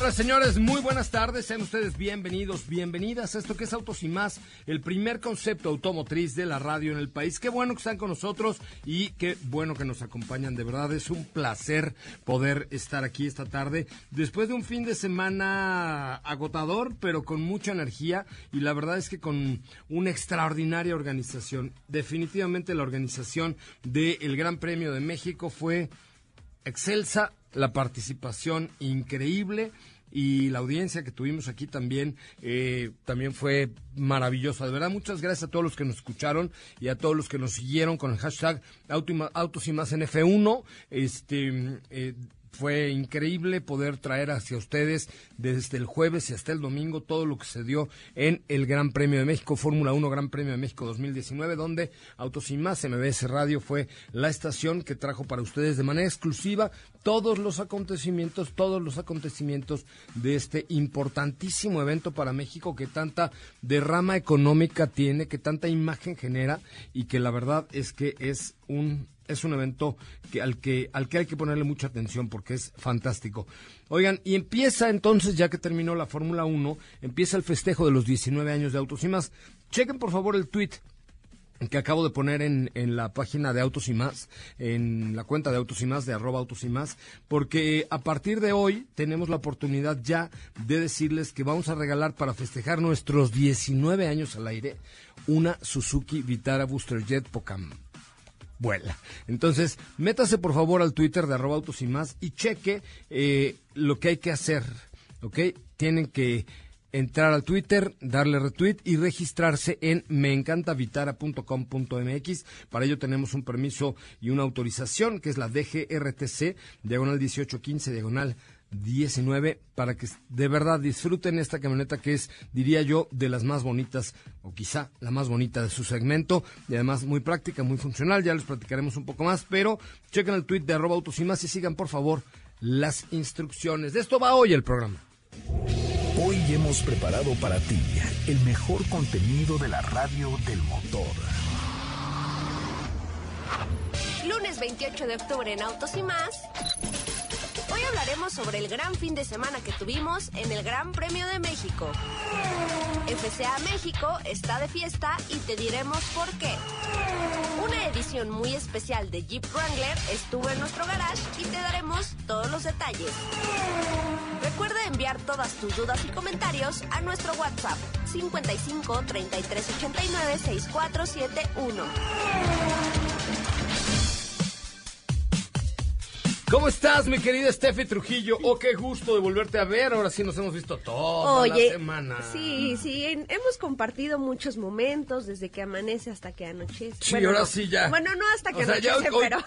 Hola señores, muy buenas tardes, sean ustedes bienvenidos, bienvenidas a esto que es Autos y Más, el primer concepto automotriz de la radio en el país. Qué bueno que están con nosotros y qué bueno que nos acompañan, de verdad es un placer poder estar aquí esta tarde después de un fin de semana agotador, pero con mucha energía y la verdad es que con una extraordinaria organización. Definitivamente la organización del Gran Premio de México fue excelsa, la participación increíble y la audiencia que tuvimos aquí también eh, también fue maravillosa. De verdad, muchas gracias a todos los que nos escucharon y a todos los que nos siguieron con el hashtag Autos y Más NF1. Este, eh, fue increíble poder traer hacia ustedes desde el jueves y hasta el domingo todo lo que se dio en el Gran Premio de México, Fórmula 1 Gran Premio de México 2019, donde Autos y Más MBS Radio fue la estación que trajo para ustedes de manera exclusiva todos los acontecimientos, todos los acontecimientos de este importantísimo evento para México que tanta derrama económica tiene, que tanta imagen genera y que la verdad es que es un es un evento al, que, al que hay que ponerle mucha atención porque es fantástico. Oigan, y empieza entonces, ya que terminó la Fórmula 1, empieza el festejo de los 19 años de Autos y más. Chequen por favor el tweet que acabo de poner en, en, la página de Autos y Más, en la cuenta de Autos y Más, de arroba Autos y Más, porque a partir de hoy tenemos la oportunidad ya de decirles que vamos a regalar para festejar nuestros 19 años al aire una Suzuki Vitara Booster Jet Pocam vuela. Entonces, métase por favor al Twitter de arroba autos y más y cheque eh, lo que hay que hacer, ¿ok? Tienen que entrar al Twitter, darle retweet y registrarse en meencantavitara.com.mx. Para ello tenemos un permiso y una autorización que es la DGRTC, diagonal 1815, diagonal 19 para que de verdad disfruten esta camioneta que es, diría yo, de las más bonitas o quizá la más bonita de su segmento y además muy práctica, muy funcional, ya les platicaremos un poco más, pero chequen el tweet de arroba autos y más y sigan por favor las instrucciones. De esto va hoy el programa. Hoy hemos preparado para ti el mejor contenido de la radio del motor. Lunes 28 de octubre en Autos y más. Hoy hablaremos sobre el gran fin de semana que tuvimos en el Gran Premio de México. FCA México está de fiesta y te diremos por qué. Una edición muy especial de Jeep Wrangler estuvo en nuestro garage y te daremos todos los detalles. Recuerda enviar todas tus dudas y comentarios a nuestro WhatsApp 55 33 89 6471. ¿Cómo estás, mi querida Steffi Trujillo? Oh, qué gusto de volverte a ver. Ahora sí nos hemos visto toda la semana. Sí, sí, hemos compartido muchos momentos desde que amanece hasta que anochece. Sí, ahora sí ya. Bueno, no hasta que anochece, pero...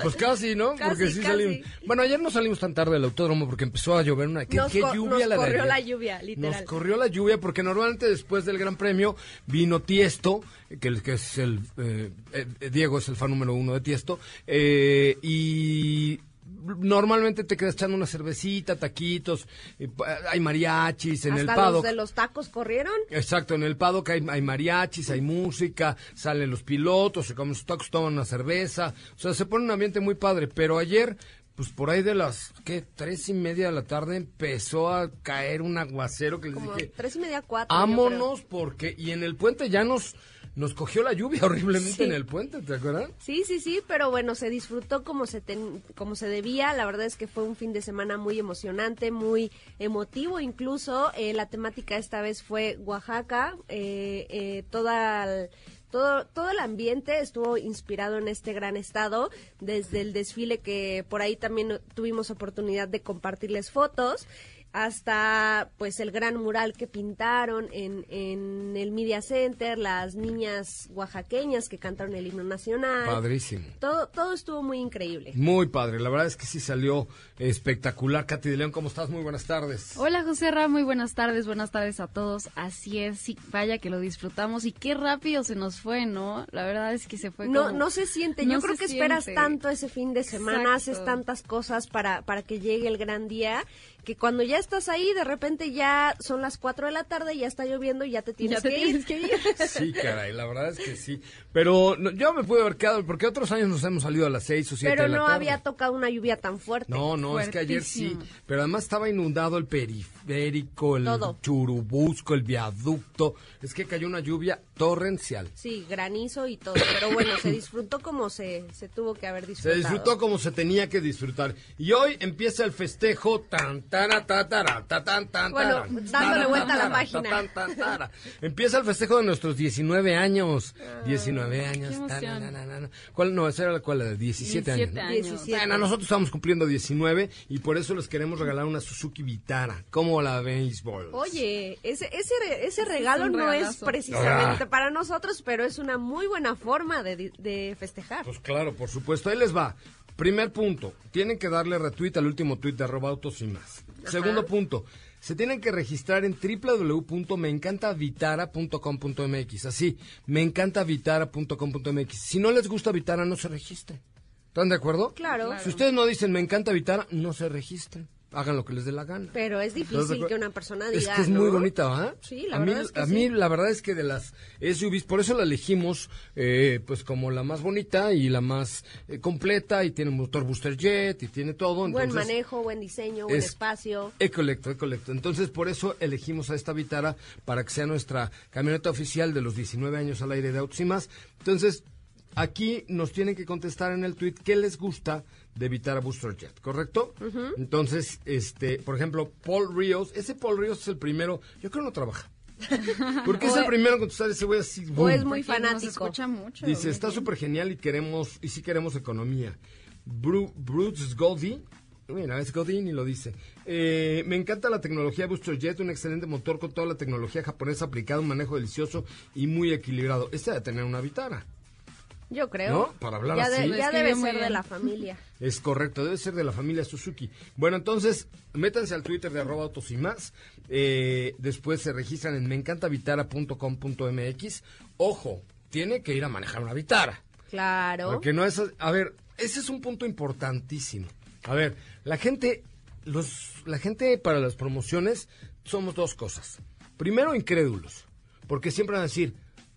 pues casi, ¿no? porque sí salimos. Bueno, ayer no salimos tan tarde del autódromo porque empezó a llover una... ¿Qué, lluvia nos corrió la lluvia, literal. Nos corrió la lluvia porque normalmente después del Gran Premio vino Tiesto, que, que es el... Eh, eh, Diego es el fan número uno de Tiesto, eh, y normalmente te quedas echando una cervecita, taquitos, eh, hay mariachis en Hasta el los paddock. de los tacos corrieron. Exacto, en el paddock hay, hay mariachis, hay música, salen los pilotos, se comen sus tacos, toman una cerveza, o sea, se pone un ambiente muy padre, pero ayer, pues por ahí de las, ¿qué? Tres y media de la tarde empezó a caer un aguacero que les Como dije, tres y media, cuatro. vámonos, porque, y en el puente ya nos, nos cogió la lluvia horriblemente Sí. en el puente, ¿te acuerdas? Sí, sí, sí, pero bueno, se disfrutó como se, ten- como se debía. La verdad es que fue un fin de semana muy emocionante, muy emotivo incluso. Eh, la temática esta vez fue Oaxaca. eh, eh, toda el- todo, todo el ambiente estuvo inspirado en este gran estado, desde el desfile que por ahí también tuvimos oportunidad de compartirles fotos hasta pues el gran mural que pintaron en, en el Media Center, las niñas oaxaqueñas que cantaron el himno nacional. Padrísimo. Todo, todo estuvo muy increíble. Muy padre, la verdad es que sí salió espectacular. Katy de León, ¿cómo estás? Muy buenas tardes. Hola José Ra, muy buenas tardes, buenas tardes a todos. Así es, sí, vaya que lo disfrutamos y qué rápido se nos fue, ¿no? La verdad es que se fue No, como- no se siente. no Yo creo se que esperas tanto ese fin de semana, Exacto. haces tantas cosas para, para que llegue el gran día, que cuando ya estás ahí, de repente ya son las 4 de la tarde, ya está lloviendo y ya te tienes Ya te que tienes ir. que ir. Sí, caray, la verdad es que sí. Pero no, yo me pude haber quedado, porque otros años nos hemos salido a las seis o siete Pero de la no tarde. había tocado una lluvia tan fuerte. No, no, es que ayer sí. Pero además estaba inundado el periférico, el Todo. churubusco, el viaducto. Es que cayó una lluvia torrencial. Sí, granizo y todo. Pero bueno, se disfrutó como se, se tuvo que haber Se disfrutado. disfrutó como se tenía que disfrutar. Y hoy empieza el festejo tan tara, ta, tara, ta, tan, tan, Bueno, dándole vuelta a la página. tan, tan. Empieza el festejo de nuestros 19 años. 19 años. qué emoción. ta, na, na, na, na. ¿Cuál? No, esa era la cual, la de 17, 17 años. años. 17. Bueno, nosotros estamos cumpliendo 19 y por eso les queremos regalar una Suzuki Vitara. ¿Cómo la béisbol? Oye, ese, ese, ese regalo no es regalazo. precisamente Ah. Para nosotros, pero es una muy buena forma de, de festejar. Pues claro, por supuesto. Ahí les va. Primer punto, tienen que darle retweet al último tweet de arroba autos y más. Segundo punto, se tienen que registrar en www.meencantavitara.com.mx. Así, meencantavitara.com.mx. Si no les gusta Vitara, no se registren. ¿Están de acuerdo? Claro. Si ustedes no dicen me encanta Vitara, no se registren. Hagan lo que les dé la gana. Pero es ¿Estás de difícil que una persona diga. Es que es ¿no? muy bonita, ¿ah? Sí, la a mí, verdad es que A sí. mí la verdad es que de las SUVs, por eso la elegimos eh, pues como la más bonita y la más eh, completa y tiene motor booster jet y tiene todo. Buen manejo, buen diseño, buen es- espacio. Ecolecto, Ecolecto. Entonces, por eso elegimos a esta Vitara para que sea nuestra camioneta oficial de los 19 años al aire de Autos y más. Entonces, aquí nos tienen que contestar en el tweet qué les gusta de Vitara Booster Jet, ¿correcto? Entonces, este, por ejemplo, Paul Ríos, ese Paul Ríos es el primero, yo creo no trabaja. Porque es el primero en contestar ese güey así. O es muy fanático. escucha mucho. Dice, está súper genial y queremos, y sí queremos economía. Bru- Bruce Goldie, mira, es Godin y lo dice. Eh, me encanta la tecnología Booster Jet, un excelente motor con toda la tecnología japonesa aplicada, un manejo delicioso y muy equilibrado. Este debe tener una Vitara. Yo creo. ¿No? Para hablar ya así. de- ya debe ser de la familia. Es correcto, debe ser de la familia Suzuki. Bueno, entonces, métanse al Twitter de arroba autos y más. Eh, después se registran en meencantavitara.com.mx. Ojo, tiene que ir a manejar una Vitara. Claro. Porque no es... A ver, ese es un punto importantísimo. A ver, la gente, los, la gente para las promociones somos dos cosas. Primero, incrédulos. Porque siempre van a decir,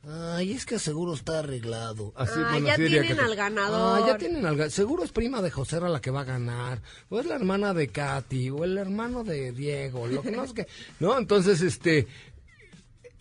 ay, es que seguro está arreglado. Así, Ah, bueno, ya así tienen que- al ganador. Ah, ya tienen al ganador. Seguro es prima de José la que va a ganar. O es la hermana de Katy. O el hermano de Diego. Lo que no es que... ¿No? Entonces, este...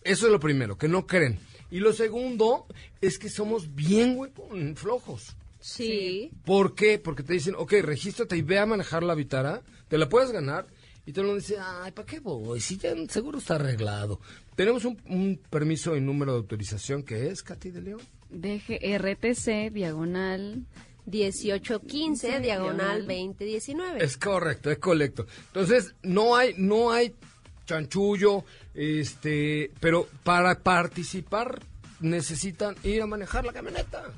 Eso es lo primero, que no creen. Y lo segundo es que somos bien huevón, flojos. Sí. ¿Por qué? Porque te dicen, ok, regístrate y ve a manejar la Vitara, te la puedes ganar. Y te lo dice, ay, ¿para qué voy? Si ya seguro está arreglado. Tenemos un, un permiso y número de autorización que es, Katy de León. DGRTC, diagonal. 1815, diagonal diagonal. 2019. Es correcto, es correcto. Entonces, no hay, no hay chanchullo, este, pero para participar necesitan ir a manejar la camioneta.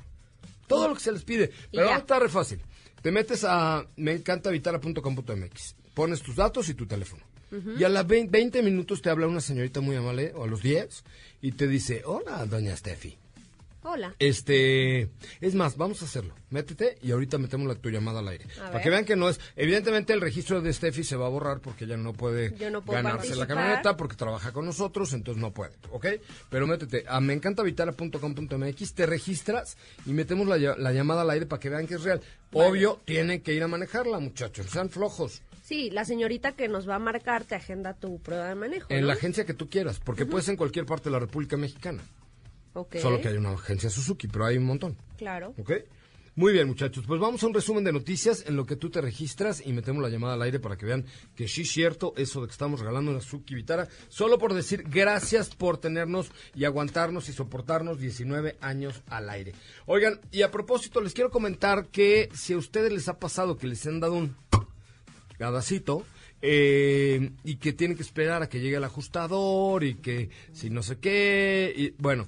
Todo lo que se les pide. Pero ya. ahora está re fácil. Te metes a meencantavitara.com.mx, pones tus datos y tu teléfono. Y a las 20, 20 minutos te habla una señorita muy amable, o a los 10, y te dice, hola, doña Steffi. Hola. Este, es más, vamos a hacerlo. Métete y ahorita metemos la, tu llamada al aire. A Para ver. que vean que no es. Evidentemente el registro de Steffi se va a borrar porque ella no puede Yo no puedo ganarse la camioneta porque trabaja con nosotros, entonces no puede, ¿ok? Pero métete a meencantavitara.com.mx, te registras y metemos la llamada al aire para que vean que es real. Obvio, tienen que ir a manejarla, muchachos, sean flojos. Sí, la señorita que nos va a marcar te agenda tu prueba de manejo. En ¿no? la agencia que tú quieras, porque puedes en cualquier parte de la República Mexicana. Solo que hay una agencia Suzuki, pero hay un montón. Claro. ¿Ok? Muy bien, muchachos. Pues vamos a un resumen de noticias en lo que tú te registras y metemos la llamada al aire para que vean que sí es cierto eso de que estamos regalando una Suzuki Vitara. Solo por decir gracias por tenernos y aguantarnos y soportarnos 19 años al aire. Oigan, y a propósito, les quiero comentar que si a ustedes les ha pasado que les han dado un gadacito eh, y que tienen que esperar a que llegue el ajustador y que si no sé qué y bueno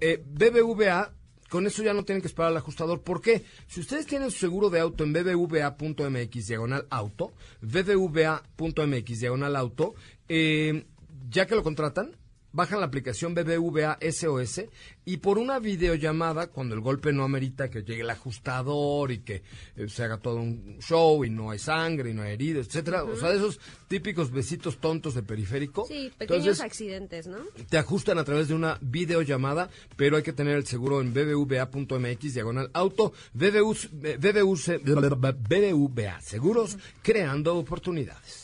eh, BBVA con eso ya no tienen que esperar al ajustador. ¿Por qué? Si ustedes tienen su seguro de auto en bbva.mx diagonal auto, bbva.mx diagonal auto, eh, ya que lo contratan, bajan la aplicación BBVA SOS y por una videollamada, cuando el golpe no amerita que llegue el ajustador y que eh, se haga todo un show y no hay sangre y no hay heridas, etcétera, o sea, de esos típicos besitos tontos de periférico. Sí, pequeños Entonces, accidentes, ¿no? te ajustan a través de una videollamada, pero hay que tener el seguro en bbva.mx diagonal auto, BBU, BBU, BBVA, seguros creando oportunidades.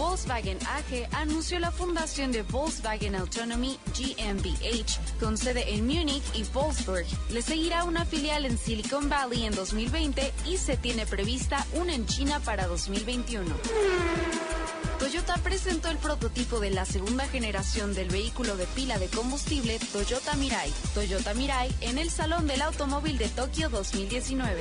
Volkswagen AG anunció la fundación de Volkswagen Autonomy GmbH con sede en Múnich y Wolfsburg. Le seguirá una filial en Silicon Valley en 2020 y se tiene prevista una en China para 2021. Toyota presentó el prototipo de la segunda generación del vehículo de pila de combustible Toyota Mirai, Toyota Mirai en el Salón del Automóvil de Tokio 2019.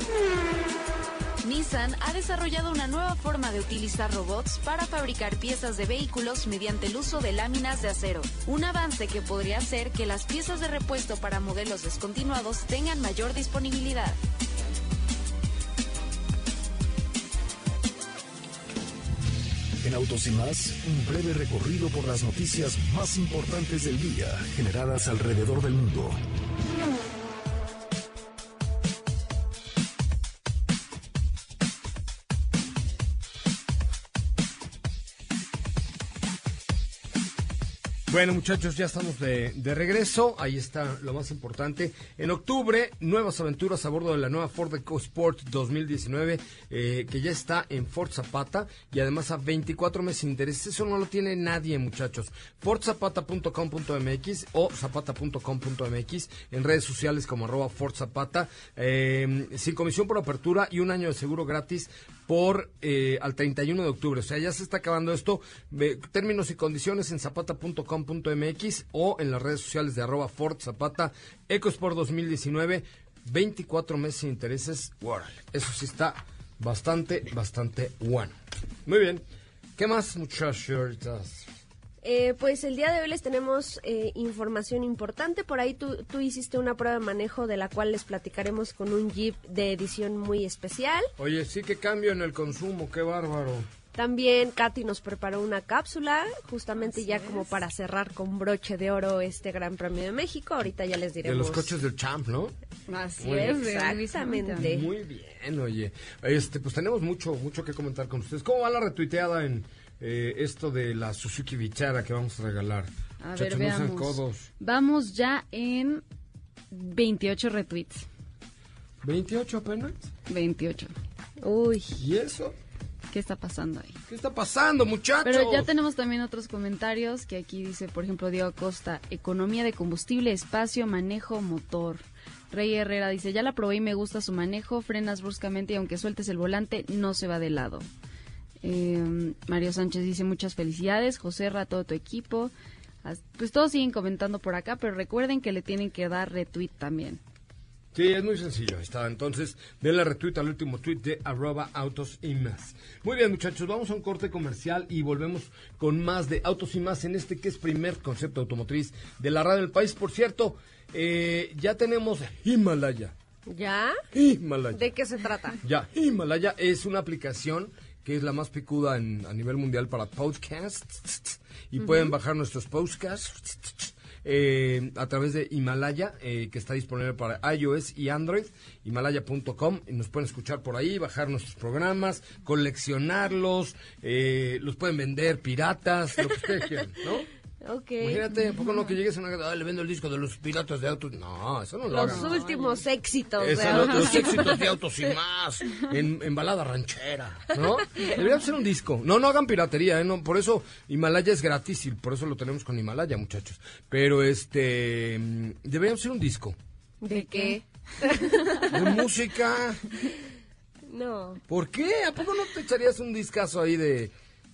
Nissan ha desarrollado una nueva forma de utilizar robots para fabricar piezas de vehículos mediante el uso de láminas de acero, un avance que podría hacer que las piezas de repuesto para modelos descontinuados tengan mayor disponibilidad. En Autos y más, un breve recorrido por las noticias más importantes del día generadas alrededor del mundo. Bueno, muchachos, ya estamos de, de regreso. Ahí está lo más importante. En octubre, nuevas aventuras a bordo de la nueva Ford EcoSport 2019, eh, que ya está en Ford Zapata y además a 24 meses sin interés. Eso no lo tiene nadie, muchachos. FordZapata.com.mx o zapata.com.mx en redes sociales como arroba Ford Zapata. eh, sin comisión por apertura y un año de seguro gratis por eh, al 31 de octubre. O sea, ya se está acabando esto. Términos y condiciones en zapata.com.mx o en las redes sociales de arroba Ford Zapata EcoSport 2019. 24 meses sin intereses. Órale, Eso sí está bastante, bastante bueno. Muy bien. ¿Qué más, muchachos? Eh, pues el día de hoy les tenemos eh, información importante. Por ahí tú, tú hiciste una prueba de manejo de la cual les platicaremos con un Jeep de edición muy especial. Oye, sí que cambio en el consumo, qué bárbaro. También Katy nos preparó una cápsula, justamente ya como para cerrar con broche de oro este Gran Premio de México. Ahorita ya les De diremos. los coches del Champ, ¿no? Así Muy es, de Exactamente. Muy bien, oye. Este, pues tenemos mucho, mucho que comentar con ustedes. ¿Cómo va la retuiteada en eh, esto de la Suzuki Vitara que vamos a regalar? A ver, no codos. Vamos ya en 28 retweets. ¿28 apenas? 28. Uy, ¿Y eso? ¿Qué está pasando ahí? ¿Qué está pasando, muchachos? Pero ya tenemos también otros comentarios que aquí dice, por ejemplo, Diego Acosta, economía de combustible, espacio, manejo, motor. Rey Herrera dice, ya la probé y me gusta su manejo, frenas bruscamente y aunque sueltes el volante, no se va de lado. Eh, Mario Sánchez dice, muchas felicidades, José a todo tu equipo. Pues todos siguen comentando por acá, pero recuerden que le tienen que dar retweet también. Sí, es muy sencillo. Ahí está. Entonces, denle retweet al último tweet de arroba autos y más. Muy bien, muchachos, vamos a un corte comercial y volvemos con más de autos y más en este que es primer concepto automotriz de la radio del país. Por cierto, eh, ya tenemos Himalaya. ¿Ya? Himalaya. ¿De qué se trata? Ya, Himalaya es una aplicación que es la más picuda en, a nivel mundial para podcasts y pueden bajar nuestros podcasts eh, a través de Himalaya, eh, que está disponible para iOS y Android, himalaya.com, y nos pueden escuchar por ahí, bajar nuestros programas, coleccionarlos, eh, los pueden vender piratas, lo que ustedes quieran, ¿no? Ok. Imagínate, ¿a poco no que llegues a una... "Ah, le vendo el disco de los piratas de autos. No, eso no lo Los hagan. últimos éxitos de Esa, los, autos. los éxitos de autos y más, en, en balada ranchera, ¿no? Debería ser un disco. No, no hagan piratería, ¿eh? No, por eso Himalaya es gratis y por eso lo tenemos con Himalaya, muchachos. Pero este, mm, debería ser un disco ¿De qué? de música. No. ¿Por qué? ¿A poco no te echarías un discazo ahí de...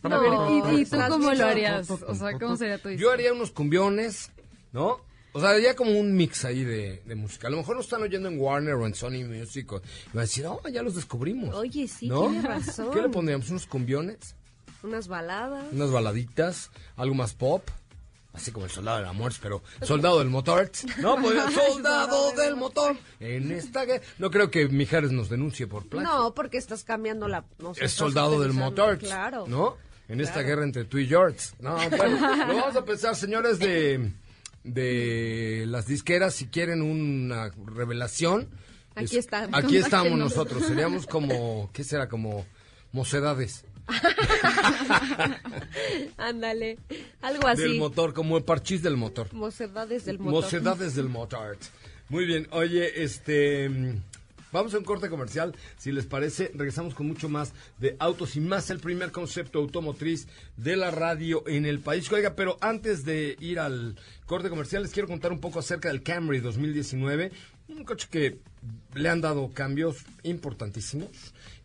No, ¿Y, y tú cómo lo harías? O sea, ¿cómo sería tu Yo haría unos cumbiones, ¿no? O sea, haría como un mix ahí de, de música. A lo mejor lo están oyendo en Warner o en Sony Music. O, y van a decir, oh, ya los descubrimos. Oye, sí, ¿no? tienes razón. ¿Qué le pondríamos? ¿Unos cumbiones? Unas baladas. ¿Unas baladitas? ¿Algo más pop? Así como el soldado de la muerte, pero soldado del motor. No, pues soldado del motor. En esta guerra. No creo que Mijares nos denuncie por plagio. No, porque estás cambiando la... o sea, es soldado del motor. Claro. ¿No? En esta guerra entre tú y George. No, bueno, lo vamos a pensar, señores de, de las disqueras, si quieren una revelación. Aquí está. Aquí estamos nosotros. Seríamos como, ¿qué será? Como mocedades Ándale. Algo así. del motor, como el parchís del motor. Mocedades del motor. Mocedades del motor. Muy bien, oye, este... Vamos a un corte comercial, si les parece, regresamos con mucho más de autos y más el primer concepto automotriz de la radio en el país. Oiga, pero antes de ir al corte comercial, les quiero contar un poco acerca del Camry 2019, un coche que le han dado cambios importantísimos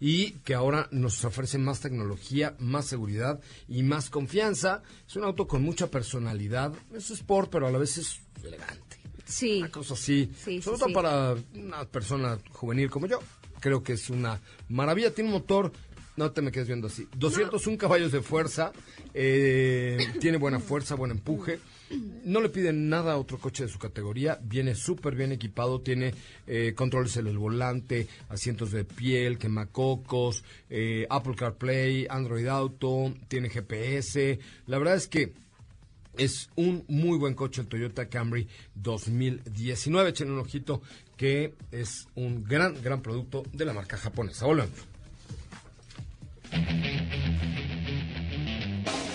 y que ahora nos ofrece más tecnología, más seguridad y más confianza. Es un auto con mucha personalidad, es sport, pero a la vez es elegante Sí. una cosa así. Sí, Sobre todo sí. para una persona juvenil como yo. Creo que es una maravilla. Tiene un motor, no te me quedes viendo así, 201 caballos de fuerza. eh, tiene buena fuerza, buen empuje. No le piden nada a otro coche de su categoría. Viene súper bien equipado. Tiene eh, controles en el volante, asientos de piel, quemacocos, eh, Apple CarPlay, Android Auto, tiene GPS. La verdad es que es un muy buen coche el Toyota Camry 2019. Echen un ojito que es un gran, gran producto de la marca japonesa. Volvemos.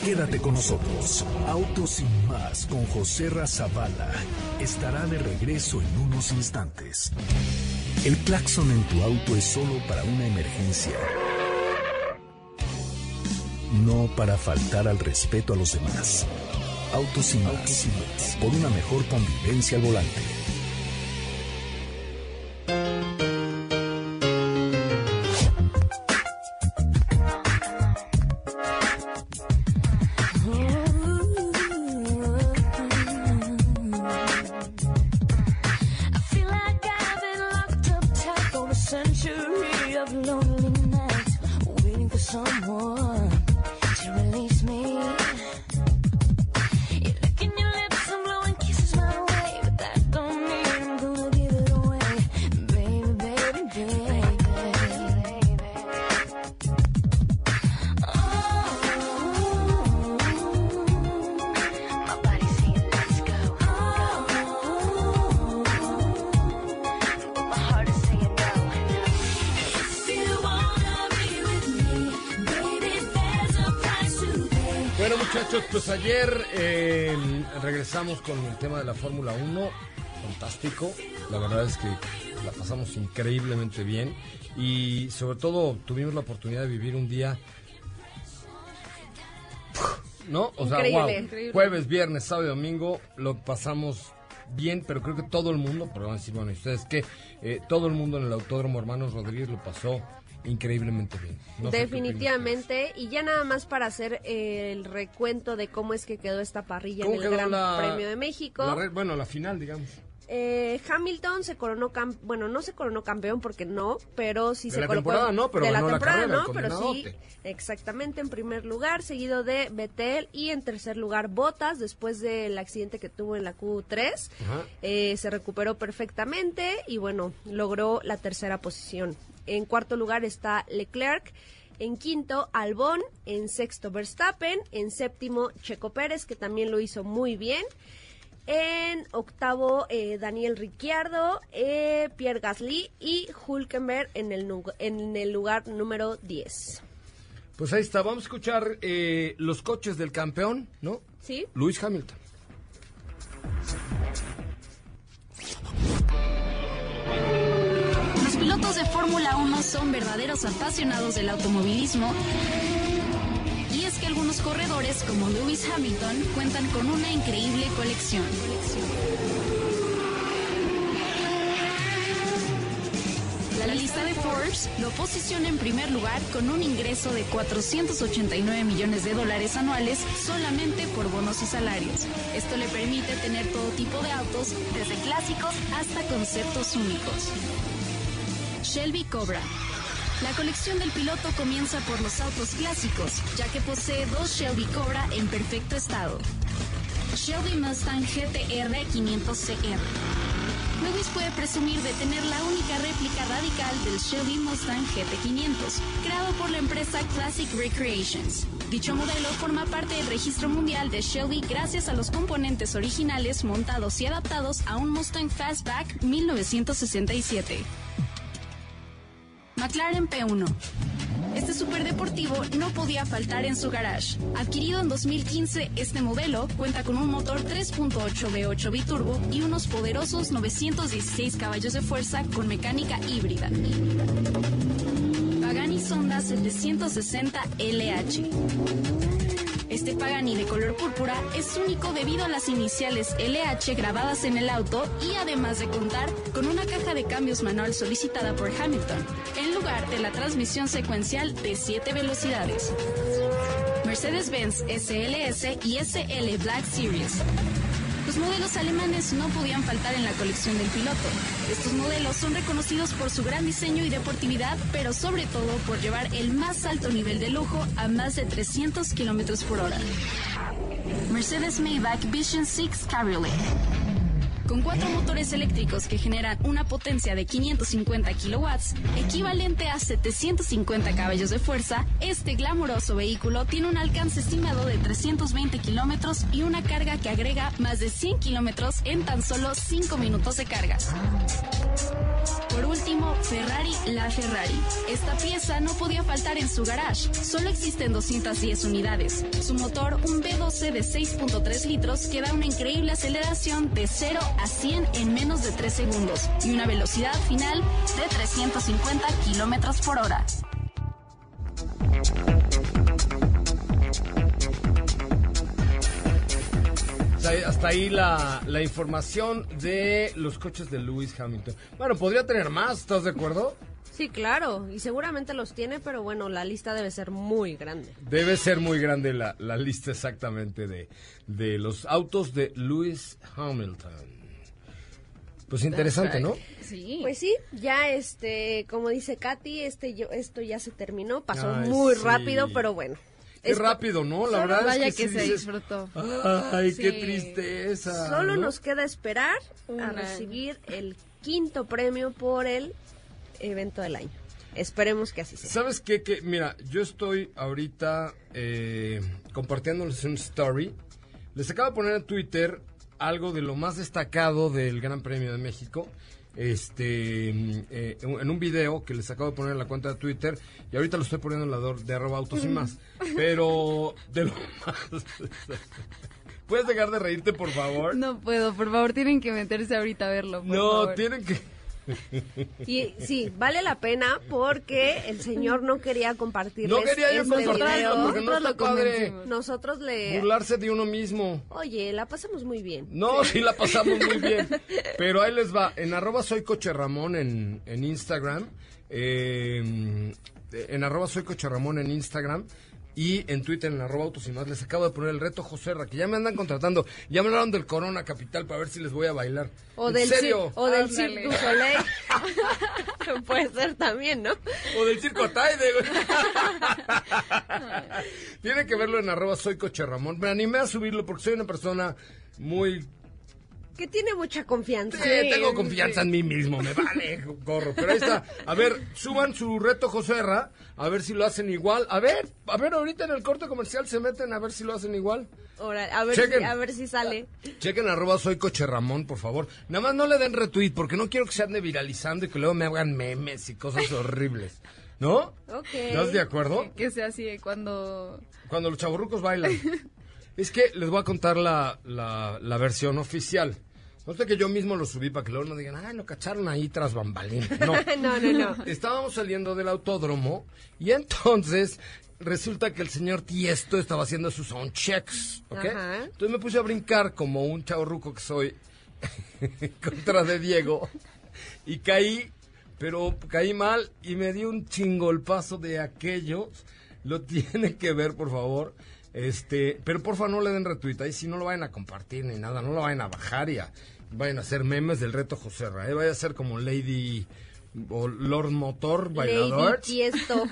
Quédate con nosotros. Autos sin más con José Razabala estará de regreso en unos instantes. El claxon en tu auto es solo para una emergencia. No para faltar al respeto a los demás. Autos sin más. Por una mejor convivencia al volante. Bueno, muchachos, pues ayer eh, regresamos con el tema de la Fórmula 1. Fantástico. La verdad es que la pasamos increíblemente bien. Y sobre todo tuvimos la oportunidad de vivir un día. ¿No? O sea, Increíble. wow. Increíble. Jueves, viernes, sábado y domingo lo pasamos bien, pero creo que todo el mundo, pero van a decir, bueno, ¿y ustedes qué? Eh, todo el mundo en el Autódromo Hermanos Rodríguez lo pasó increíblemente bien. No Definitivamente. Y ya nada más para hacer eh, el recuento de cómo es que quedó esta parrilla en ¿Cómo el Gran la- Premio de México. La bueno, la final, digamos. Eh, Hamilton se coronó cam- bueno, no se coronó campeón porque no, pero sí De se la colocó temporada no, pero de la temporada carrera, no, pero sí, exactamente en primer lugar, seguido de Vettel y en tercer lugar Bottas después del accidente que tuvo en la Q3. Ajá. Eh, se recuperó perfectamente y bueno, logró la tercera posición. En cuarto lugar está Leclerc. En quinto, Albón. En sexto, Verstappen. En séptimo, Checo Pérez, que también lo hizo muy bien. En octavo, eh, Daniel Ricciardo, eh, Pierre Gasly y Hulkenberg en el, nu- en el lugar número 10. Pues ahí está, vamos a escuchar eh, los coches del campeón, ¿no? ¿Sí? Luis Hamilton. Los pilotos de Fórmula 1 son verdaderos apasionados del automovilismo. Corredores, como Lewis Hamilton, cuentan con una increíble colección. La lista de Forbes lo posiciona en primer lugar con un ingreso de 489 millones de dólares anuales solamente por bonos y salarios. Esto le permite tener todo tipo de autos, desde clásicos hasta conceptos únicos. Shelby Cobra. La colección del piloto comienza por los autos clásicos, ya que posee dos Shelby Cobra en perfecto estado. Shelby Mustang GTR 500CR. Lewis puede presumir de tener la única réplica radical del Shelby Mustang GT500, creado por la empresa Classic Recreations. Dicho modelo forma parte del registro mundial de Shelby gracias a los componentes originales montados y adaptados a un Mustang Fastback 1967. McLaren P1. Este superdeportivo no podía faltar en su garage. Adquirido en 2015, este modelo cuenta con un motor 3.8 V8 biturbo y unos poderosos 916 caballos de fuerza con mecánica híbrida. Pagani Sonda 760 LH. Este Pagani de color púrpura es único debido a las iniciales LH grabadas en el auto y además de contar con una caja de cambios manual solicitada por Hamilton, en lugar de la transmisión secuencial de 7 velocidades. Mercedes-Benz SLS y SL Black Series. Los modelos alemanes no podían faltar en la colección del piloto. Estos modelos son reconocidos por su gran diseño y deportividad, pero sobre todo por llevar el más alto nivel de lujo a más de 300 kilómetros por hora. Mercedes Maybach Vision 6 Cabriolet. Con cuatro motores eléctricos que generan una potencia de 550 kilowatts, equivalente a 750 caballos de fuerza, este glamuroso vehículo tiene un alcance estimado de 320 kilómetros y una carga que agrega más de 100 kilómetros en tan solo 5 minutos de carga. Por último, Ferrari La Ferrari. Esta pieza no podía faltar en su garage. Solo existen 210 unidades. Su motor, un V12 de 6.3 litros, que da una increíble aceleración de 0 a 100 en menos de 3 segundos y una velocidad final de 350 kilómetros por hora. Hasta ahí la, la información de los coches de Lewis Hamilton. Bueno, podría tener más, ¿estás de acuerdo? Sí, claro, y seguramente los tiene, pero bueno, la lista debe ser muy grande. Debe ser muy grande la, la lista exactamente de, de los autos de Lewis Hamilton. Pues interesante, ¿no? Sí. Pues sí, ya este, como dice Katy, este yo, esto ya se terminó, pasó Ay, muy sí. rápido, pero bueno. Qué Esto- rápido, ¿no? La verdad Vaya es que, que sí se dices, disfrutó. Ay, qué tristeza. Solo ¿no? nos queda esperar a recibir el quinto premio por el evento del año. Esperemos que así sea. ¿Sabes qué? Que, mira, yo estoy ahorita eh, compartiéndoles un story. Les acabo de poner en Twitter algo de lo más destacado del Gran Premio de México. Este, mm, eh, en un video que les acabo de poner en la cuenta de Twitter y ahorita lo estoy poniendo en la de, de arroba autos y más. Pero de lo más... ¿Puedes dejar de reírte, por favor? No puedo, por favor, tienen que meterse ahorita a verlo. por No, favor. tienen que... Y sí, vale la pena porque el señor no quería compartirles No quería yo este video. porque no está padre. Nosotros le... burlarse de uno mismo. Oye, la pasamos muy bien. No, sí la pasamos muy bien. Pero ahí les va. En arroba soy coche Ramón en, en Instagram. eh, en arroba soy coche Ramón en Instagram. Y en Twitter, en arroba autos y más, les acabo de poner el reto Joserra, que ya me andan contratando. Ya me hablaron del Corona Capital para ver si les voy a bailar. O ¿En del, serio? cir- o del. Cirque du Soleil. Puede ser también, ¿no? O del circo Ataide, güey. Tiene que verlo en arroba soy coche Ramón. Me animé a subirlo porque soy una persona muy... Que tiene mucha confianza. Sí, tengo confianza en mí mismo, me vale, gorro. Pero ahí está. A ver, suban su reto Joserra, a ver si lo hacen igual. A ver, a ver, ahorita en el corte comercial se meten a ver si lo hacen igual. Ahora, a, ver Chequen. si, a ver si sale. Chequen arroba soy coche Ramón, por favor. Nada más no le den retweet porque no quiero que se ande viralizando y que luego me hagan memes y cosas horribles. ¿No? Ok. ¿Estás de acuerdo? Que sea así de cuando... Cuando los chaburrucos bailan. es que les voy a contar la, la, la versión oficial. No sé que yo mismo lo subí para que luego no digan, ay, lo cacharon ahí tras bambalinas. No. No, no, no. Estábamos saliendo del autódromo y entonces resulta que el señor Tiesto estaba haciendo sus sound checks, ¿ok? Ajá. Entonces me puse a brincar como un chaburruco que soy contra de Diego y caí, pero caí mal y me di un chingolpazo de aquellos. Lo tienen que ver, por favor. Este, pero porfa no le den retweet, ahí si no lo vayan a compartir ni nada, no lo vayan a bajar y a- vayan a hacer memes del reto José ¿eh? vaya a ser como Lady o Lord Motor bailador. Lady Tiesto.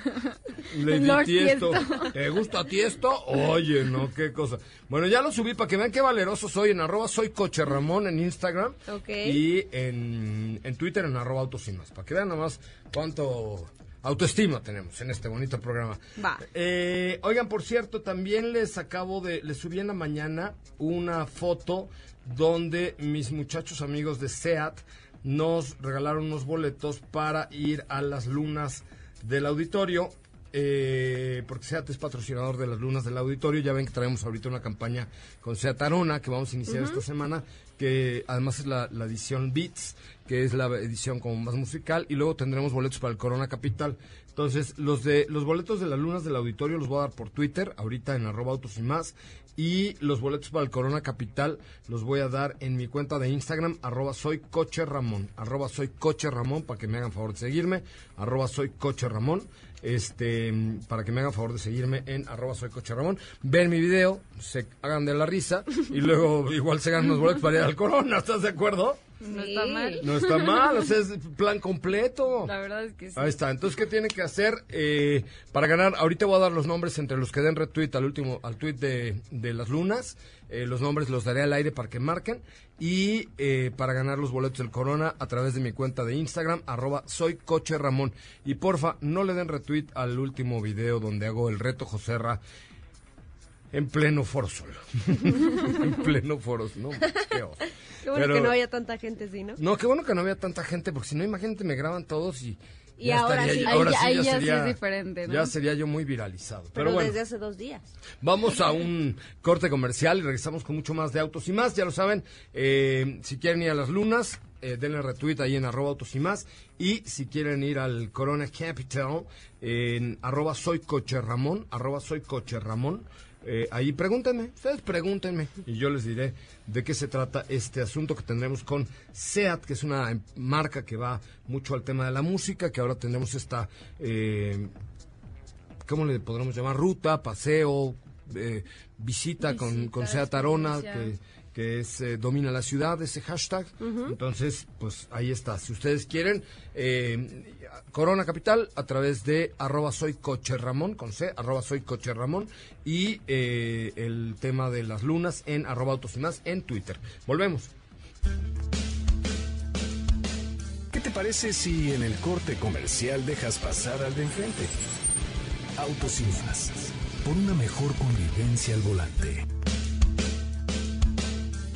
Lady Lord Tiesto. Tiesto. ¿Te gusta Tiesto? Oye, no, qué cosa. Bueno, ya lo subí para que vean qué valeroso soy en arroba soy coche Ramón en Instagram. Ok. Y en, en Twitter en arroba autos. Para que vean nomás cuánto autoestima tenemos en este bonito programa. Va. Eh, oigan, por cierto, también les acabo de, les subí en la mañana una foto donde mis muchachos amigos de SEAT nos regalaron unos boletos para ir a las lunas del auditorio. eh, porque SEAT es patrocinador de las lunas del auditorio. Ya ven que traemos ahorita una campaña con SEAT Arona que vamos a iniciar esta semana, que además es la, la edición Beats, que es la edición como más musical, y luego tendremos boletos para el Corona Capital. Entonces, los de los boletos de las lunas del auditorio los voy a dar por Twitter, ahorita en arroba autos y más. Y los boletos para el Corona Capital los voy a dar en mi cuenta de Instagram, arroba soy coche Ramón, arroba soy coche Ramón, para que me hagan favor de seguirme, arroba soy coche Ramón, este, para que me hagan favor de seguirme en arroba soy coche Ramón, ven mi video, se hagan de la risa y luego igual se ganan los boletos para ir al Corona, ¿estás de acuerdo? No Sí. está mal. No está mal, o sea, es plan completo. La verdad es que sí. Ahí está. Entonces, ¿qué tiene que hacer eh, para ganar? Ahorita voy a dar los nombres entre los que den retweet al último, al tweet de, de las lunas. Eh, los nombres los daré al aire para que marquen. Y eh, para ganar los boletos del Corona a través de mi cuenta de Instagram, arroba soy coche Ramón. Y porfa, no le den retweet al último video donde hago el reto Joserra en pleno foro sol. en pleno foro, no, qué oso. Qué bueno Pero- que no haya tanta gente así, ¿no? no, qué bueno que no había tanta gente, porque si no, imagínate, me graban todos y... Y ahora sí. Ahí ya- ahí ya sí es diferente, ¿no? Ya sería yo muy viralizado. Pero, Pero bueno, desde hace dos días. vamos a un corte comercial y regresamos con mucho más de autos y más. Ya lo saben, eh, si quieren ir a las lunas, eh, denle retweet ahí en arroba autos y más. Y si quieren ir al Corona Capital, en arroba soy coche Ramón, arroba soy coche Ramón. Eh, ahí pregúntenme, ustedes pregúntenme y yo les diré de qué se trata este asunto que tendremos con SEAT, que es una em- marca que va mucho al tema de la música, que ahora tendremos esta eh, ¿cómo le podremos llamar? Ruta, paseo, eh, visita, con, Visita, con Seat Arona, que. Que es eh, Domina la Ciudad, ese hashtag. Entonces, pues ahí está. Si ustedes quieren, eh, Corona Capital a través de arroba soy coche Ramón, con C, arroba soy coche Ramón, y eh, el tema de las lunas en arroba autos y más en Twitter. Volvemos. ¿Qué te parece si en el corte comercial dejas pasar al de enfrente? Autos y más. Por una mejor convivencia al volante.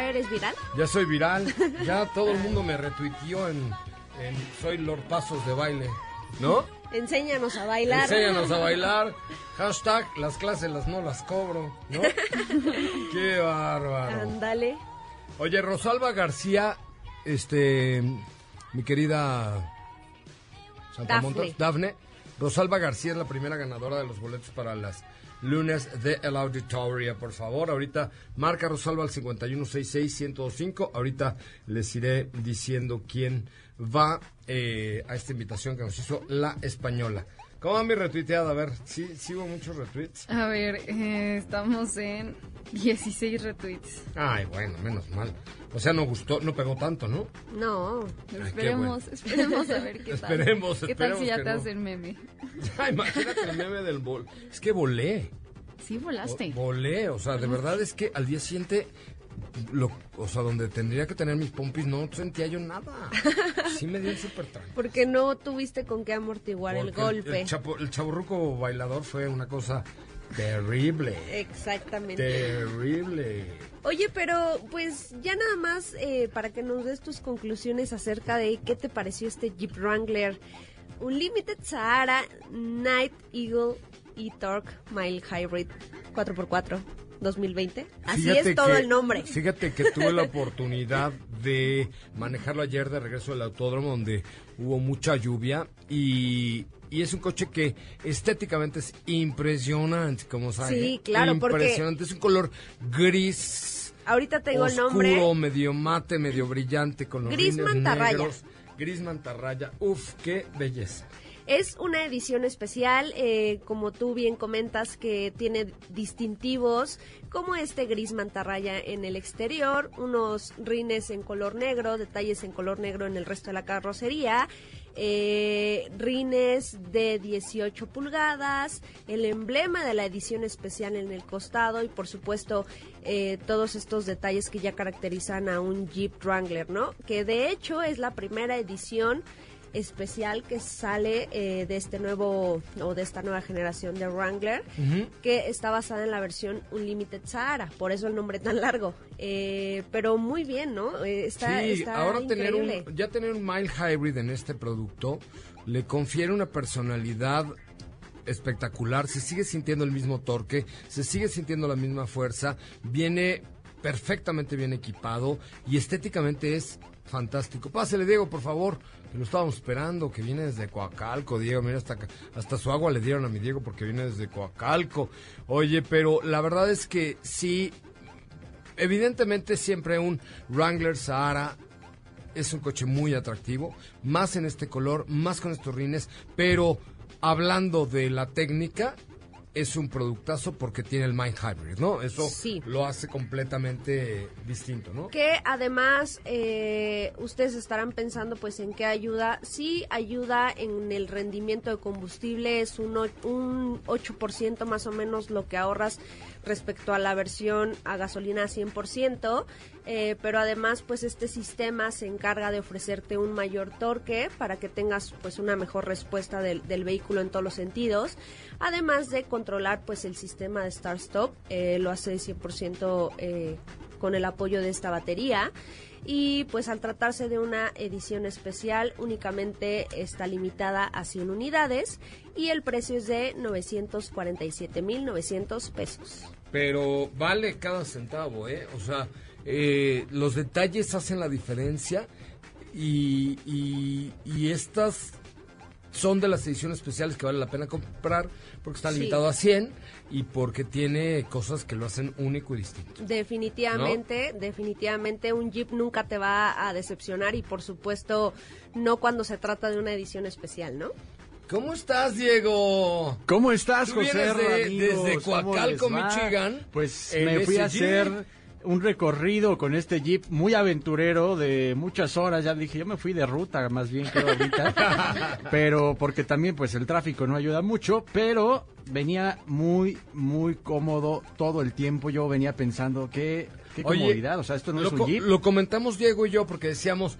¿Ya eres viral? Ya soy viral. Ya todo el mundo me retuiteó en, en Soy Lord Pasos de Baile. ¿No? Enséñanos a bailar. Enséñanos a bailar. Hashtag, las clases las no las cobro, ¿no? Qué bárbaro. Ándale. Oye, Rosalba García, este, mi querida Santa Dafne. Dafne, Rosalba García es la primera ganadora de los boletos para las lunes de El Auditoria, por favor. Ahorita marca Rosalba al 5166-1025. Ahorita les iré diciendo quién va eh, a esta invitación que nos hizo la española. ¿Cómo va mi retuiteada? A ver, ¿sí, sí hubo muchos retweets? A ver, eh, estamos en 16 retweets. Ay, bueno, menos mal. O sea, no gustó, no pegó tanto, ¿no? No. Ay, esperemos, esperemos a ver qué tal. Esperemos, ¿Qué tal esperemos si ya te no. hacen meme? Ya, imagínate el meme del bol. Es que volé. Sí, volaste. Vo- Volé, o sea, de verdad es que al día siguiente, lo, o sea, donde tendría que tener mis pompis, no sentía yo nada. Sí me dio súper tranquilo. Porque no tuviste con qué amortiguar el golpe. El, chapo- el chaburruco bailador fue una cosa terrible. Exactamente. Terrible. Oye, pero pues ya nada más eh, para que nos des tus conclusiones acerca de qué te pareció este Jeep Wrangler Unlimited Sahara Night Eagle y Torque Mile Hybrid 4x4 2020. Así Fíjate es todo que- el nombre. Fíjate que tuve la oportunidad de manejarlo ayer de regreso del autódromo donde hubo mucha lluvia y, y es un coche que estéticamente es impresionante, como sabes. Sí, claro, porque- Impresionante, es un color gris. Ahorita tengo el oscuro, nombre. medio mate, medio brillante con los Gris mantarraya. negros. Gris mantarraya. Uf, qué belleza. Es una edición especial, eh, como tú bien comentas, que tiene distintivos como este gris mantarraya en el exterior, unos rines en color negro, detalles en color negro en el resto de la carrocería, eh, rines de 18 pulgadas, el emblema de la edición especial en el costado y por supuesto eh, todos estos detalles que ya caracterizan a un Jeep Wrangler, ¿no? Que de hecho es la primera edición especial que sale eh, de este nuevo o de esta nueva generación de Wrangler que está basada en la versión Unlimited Sahara por eso el nombre tan largo. Eh, pero muy bien no Eh, está, sí, está ahora tener un, ya tener un mild hybrid en este producto le confiere una personalidad espectacular, se sigue sintiendo el mismo torque, se sigue sintiendo la misma fuerza, viene perfectamente bien equipado y estéticamente es fantástico. Pásele, Diego, por favor, que lo estábamos esperando, que viene desde Coacalco, Diego, mira, hasta, hasta su agua le dieron a mi Diego porque viene desde Coacalco. Oye, pero la verdad es que sí, evidentemente siempre un Wrangler Sahara es un coche muy atractivo, más en este color, más con estos rines, pero hablando de la técnica, es un productazo porque tiene el Mind Hybrid, ¿no? Eso Sí. lo hace completamente distinto, ¿no? que además eh, ustedes estarán pensando pues en qué ayuda sí ayuda en el rendimiento de combustible es un, un 8% más o menos lo que ahorras respecto a la versión a gasolina 100%, eh, pero además pues este sistema se encarga de ofrecerte un mayor torque para que tengas pues una mejor respuesta del, vehículo en todos los sentidos, además de controlar pues el sistema de Start Stop, eh, lo hace 100% eh, con el apoyo de esta batería. Y pues al tratarse de una edición especial únicamente está limitada a 100 unidades y el precio es de 947.900 pesos. Pero vale cada centavo, ¿eh? O sea, eh, los detalles hacen la diferencia y, y, y estas son de las ediciones especiales que vale la pena comprar porque está Sí. limitado a 100 y porque tiene cosas que lo hacen único y distinto. Definitivamente, definitivamente un Jeep nunca te va a decepcionar y por supuesto no cuando se trata de una edición especial, ¿no? ¿Cómo estás, Diego? ¿Cómo estás, Tú José? de- desde ¿Cómo Coacalco? Michigan, Pues me fui a hacer un recorrido con este Jeep muy aventurero de muchas horas. Ya dije, yo me fui de ruta, más bien creo ahorita. pero porque también, pues el tráfico no ayuda mucho. Pero venía muy, muy cómodo todo el tiempo. Yo venía pensando, qué, qué Oye, comodidad. O sea, esto no es un Jeep. lo comentamos Diego y yo porque decíamos,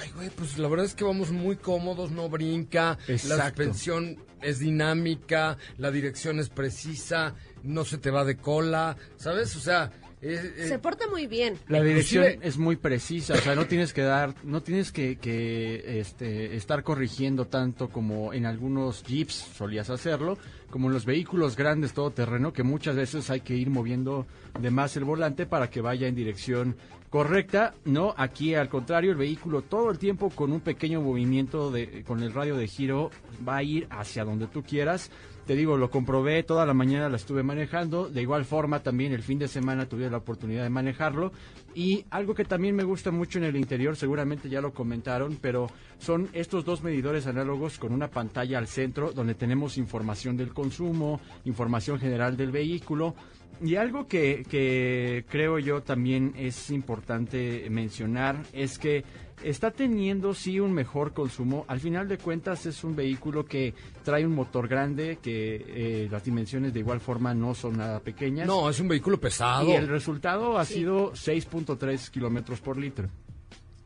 ay, güey, pues la verdad es que vamos muy cómodos, no brinca, la Exacto. suspensión es dinámica, la dirección es precisa, no se te va de cola, ¿sabes? O sea, Se porta muy bien. La dirección Inclusive- es muy precisa, o sea, no tienes que dar, no tienes que, que, este, estar corrigiendo tanto como en algunos jeeps solías hacerlo, como en los vehículos grandes todoterreno, que muchas veces hay que ir moviendo de más el volante para que vaya en dirección correcta. No, aquí al contrario, el vehículo todo el tiempo con un pequeño movimiento de, con el radio de giro va a ir hacia donde tú quieras. Te digo, lo comprobé, toda la mañana la estuve manejando, de igual forma también el fin de semana tuve la oportunidad de manejarlo y algo que también me gusta mucho en el interior, seguramente ya lo comentaron, pero son estos dos medidores análogos con una pantalla al centro donde tenemos información del consumo, información general del vehículo y algo que, que creo yo también es importante mencionar es que está teniendo sí un mejor consumo. Al final de cuentas es un vehículo que trae un motor grande, que eh, las dimensiones de igual forma no son nada pequeñas. no, es un vehículo pesado. Y el resultado ha sido 6.3 kilómetros por litro.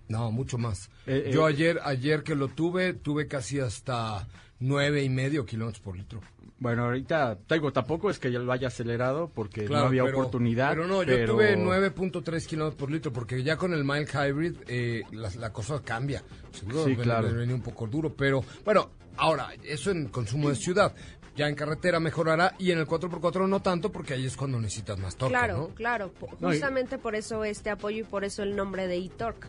No, mucho más. Eh, Yo eh, ayer, ayer que lo tuve, tuve casi hasta nueve y medio kilómetros por litro. Bueno, ahorita, tengo, tampoco es que ya lo haya acelerado porque Claro, no había pero- oportunidad. Pero no, yo pero- tuve 9.3 kilómetros por litro, porque ya con el mild hybrid eh, la, la cosa cambia. Seguro Sí, claro. ven- venía un poco duro, pero bueno, ahora, eso en consumo de ciudad. Ya en carretera mejorará y en el 4x4 no tanto, porque ahí es cuando necesitas más torque, claro, ¿no? claro. po- No, y- Justamente por eso este apoyo y por eso el nombre de eTorque.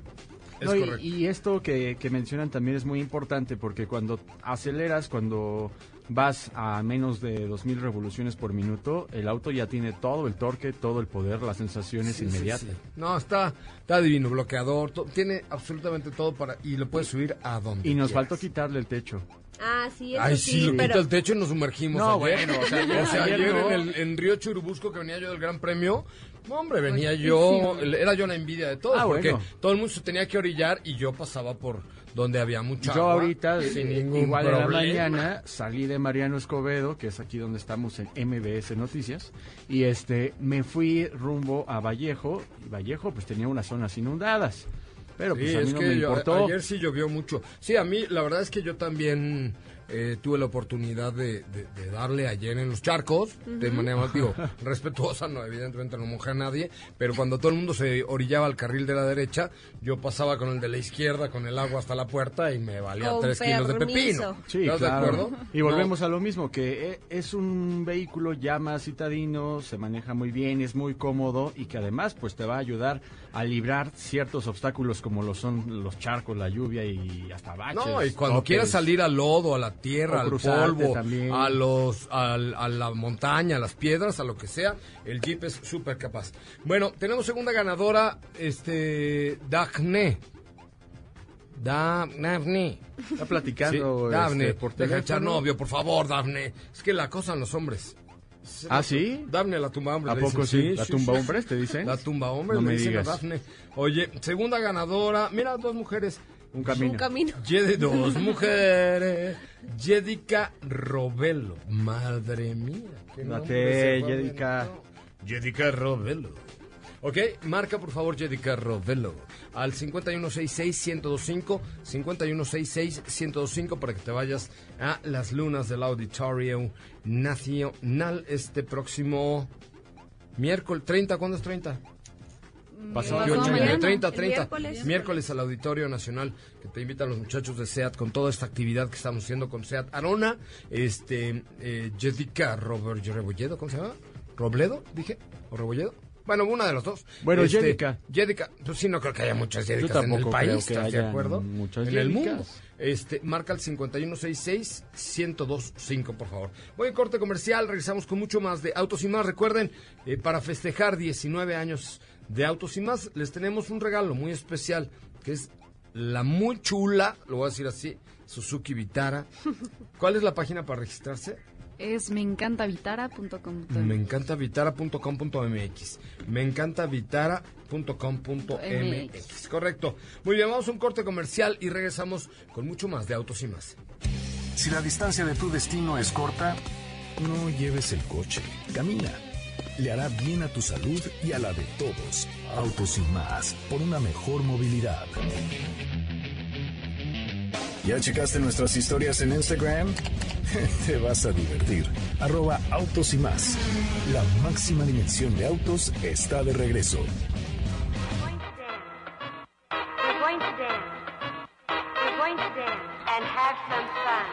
Es No, y- correcto. y, esto que, que mencionan también es muy importante porque cuando aceleras, cuando vas a menos de 2.000 revoluciones por minuto, el auto ya tiene todo el torque, todo el poder, las sensaciones Sí, inmediatas. sí. No, está, está divino, bloqueador, to- tiene absolutamente todo para y lo puedes subir a donde Y nos quieras. faltó quitarle el techo. Ah, sí, eso Ay, sí, sí, lo quita pero el techo y nos sumergimos No, ayer. bueno, o sea, ayer- O sea, ayer ayer no. en, el, en Río Churubusco, que venía yo del Gran Premio, no, hombre, venía yo, era yo la envidia de todos, Ah, porque bueno. todo el mundo se tenía que orillar y yo pasaba por donde había mucha Yo agua, ahorita, sin eh, ningún igual en la mañana, salí de Mariano Escobedo, que es aquí donde estamos en MBS Noticias, y este me fui rumbo a Vallejo, y Vallejo pues tenía unas zonas inundadas. Pero pues a mí es no que me yo- importó. ayer sí llovió mucho. Sí, a mí la verdad es que yo también eh, tuve la oportunidad de, de- de darle ayer en los charcos, de manera, digo, respetuosa, no, evidentemente no mojé a nadie, pero cuando todo el mundo se orillaba al carril de la derecha, yo pasaba con el de la izquierda, con el agua hasta la puerta y me valía Con tres kilos de pepino. Sí, ¿Estás claro. de acuerdo? Y volvemos a lo mismo, que e- es un vehículo ya más citadino, se maneja muy bien, es muy cómodo y que además pues te va a ayudar a librar ciertos obstáculos como lo son los charcos, la lluvia y hasta baches. No, y cuando topes. quieras salir al lodo, a la tierra, O al polvo, también. a los, al- a la montaña, a las piedras, a lo que sea, el Jeep es súper capaz. Bueno, tenemos segunda ganadora, este, Daphne. Da- Daphne. Está platicando Sí, Daphne, este, por deja de echar novio, por favor, Daphne. Es que la acosan los hombres. ¿Ah, sí? Daphne, la tumba hombres. ¿A poco dicen. sí? ¿La tumba hombres te dicen? La tumba hombres No me dicen a digas. Daphne. Oye, segunda ganadora. Mira, dos mujeres. Un camino. un camino. Yedi- dos mujeres. Yedica Robelo. Madre mía. Yedica. inventó. Yedica Robelo. Ok, marca por favor Yedica Robelo al 5166-1025, 5166-1025 para que te vayas a las lunas del Auditorio Nacional este próximo miércoles 30, ¿cuándo es 30? Pasado Pasado Yo, mañana. 30, El 30. miércoles. Miércoles al Auditorio Nacional, que te invitan los muchachos de SEAT con toda esta actividad que estamos haciendo con SEAT Arona, este, eh, Jessica Robert Rebolledo, ¿cómo se llama? ¿Robledo? Dije, o Rebolledo. Bueno, una de los dos. Bueno, Este, Jedica. Jedica, pues sí, no creo que haya muchas Jedicas en el país, creo que ¿estás de acuerdo? muchas en el mundo. Este, marca el 5166-1025, por favor. Voy en corte comercial, regresamos con mucho más de Autos y Más. Recuerden, eh, para festejar 19 años de Autos y Más, les tenemos un regalo muy especial, que es la muy chula, lo voy a decir así, Suzuki Vitara. ¿Cuál es la página para registrarse? Es meencantavitara.com. Me encanta vitara.com.mx. Me encanta vitara.com.mx. Correcto. Muy bien, vamos a un corte comercial y regresamos con mucho más de Autos y Más. Si la distancia de tu destino es corta, no lleves el coche, camina. Le hará bien a tu salud y a la de todos. Autos y más, por una mejor movilidad. ¿Ya checaste nuestras historias en Instagram? te vas a divertir. Arroba autos y más. La máxima dimensión de autos está de regreso. We're going to dance. We're going to dance and have some fun.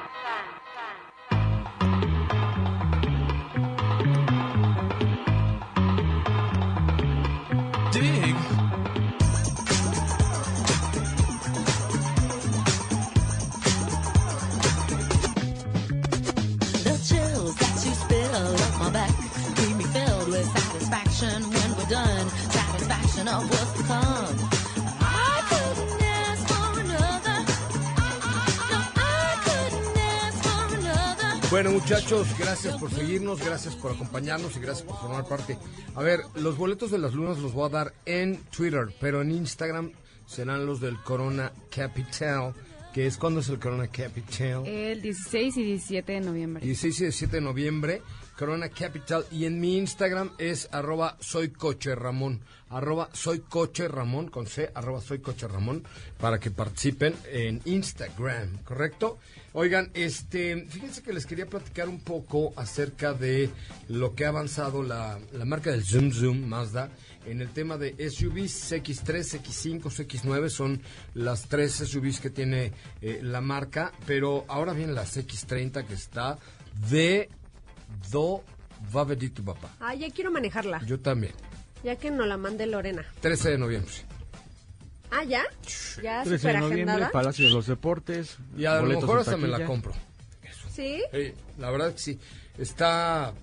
Bueno, muchachos, gracias por seguirnos, gracias por acompañarnos y gracias por formar parte. A ver, los boletos de las lunas los voy a dar en Twitter, pero en Instagram serán los del Corona Capital, que es cuando es el Corona Capital. El 16 y 17 de noviembre. 16 y 17 de noviembre, Corona Capital. Y en mi Instagram es arroba soy coche Ramón. Arroba soy coche Ramón, con C, arroba soy coche Ramón, para que participen en Instagram, ¿correcto? Oigan, este, fíjense que les quería platicar un poco acerca de lo que ha avanzado la, la marca del Zoom Zoom Mazda en el tema de SUVs X3, X5, X9 son las tres SUVs que tiene eh, la marca, pero ahora viene las X30 que está de do va a venir tu papá. Ah, ya quiero manejarla. Yo también. Ya que nos la mande Lorena. 13 de noviembre. Ah, ¿ya? Ya 13 de noviembre, agendada. Palacio de los Deportes. Y a lo mejor hasta me la compro. ¿Sí? Sí, la verdad que sí. Está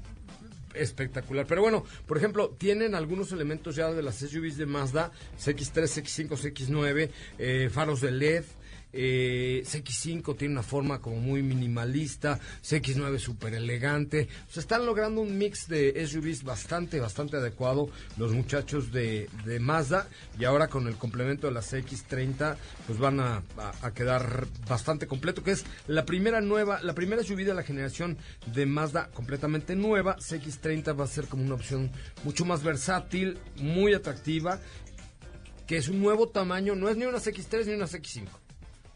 espectacular. Pero bueno, por ejemplo, tienen algunos elementos ya de las SUVs de Mazda, CX3, CX5, CX9, eh, faros de LED. Eh, CX5 tiene una forma como muy minimalista, CX9 súper elegante. O están logrando un mix de SUVs bastante, bastante adecuado los muchachos de, Mazda. Y ahora con el complemento de la CX30, pues van a, quedar bastante completo, que es la primera nueva, la primera SUV de la generación de Mazda completamente nueva. CX30 va a ser como una opción mucho más versátil, muy atractiva, que es un nuevo tamaño, no es ni una CX3 ni una CX5.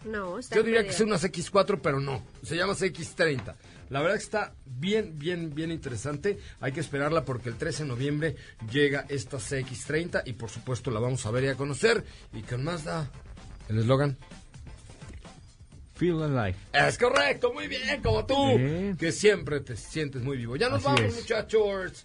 No, está Yo diría que es una CX4, pero no. Se llama CX30. La verdad que está bien, bien, bien interesante. Hay que esperarla porque el 13 de noviembre llega esta CX30 y por supuesto la vamos a ver y a conocer. Y con más da el eslogan. Feel Alive. Es correcto, muy bien, como tú, Bien. que siempre te sientes muy vivo. Ya nos Así vamos, es. muchachos.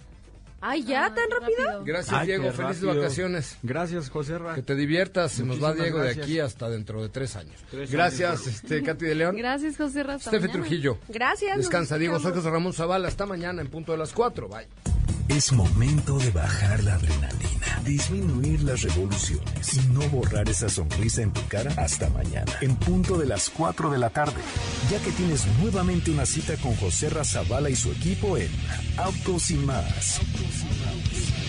Ay, ¿ya? ¿Tan rápido? Gracias, Ay, Diego. Felices rápido. vacaciones. Gracias, José Ra. Que te diviertas. Se nos va Diego de aquí hasta dentro de tres años. Tres gracias, años. este, Katy de León. Gracias, José Raza. Estefe Trujillo. Gracias. Descansa, Diego. Soy. José Ramón Zavala. Hasta mañana en punto de las 4. Bye. Es momento de bajar la adrenalina, disminuir las revoluciones y no borrar esa sonrisa en tu cara hasta mañana, en punto de las 4 de la tarde, ya que tienes nuevamente una cita con José Razabala y su equipo en Autos y más. Roads.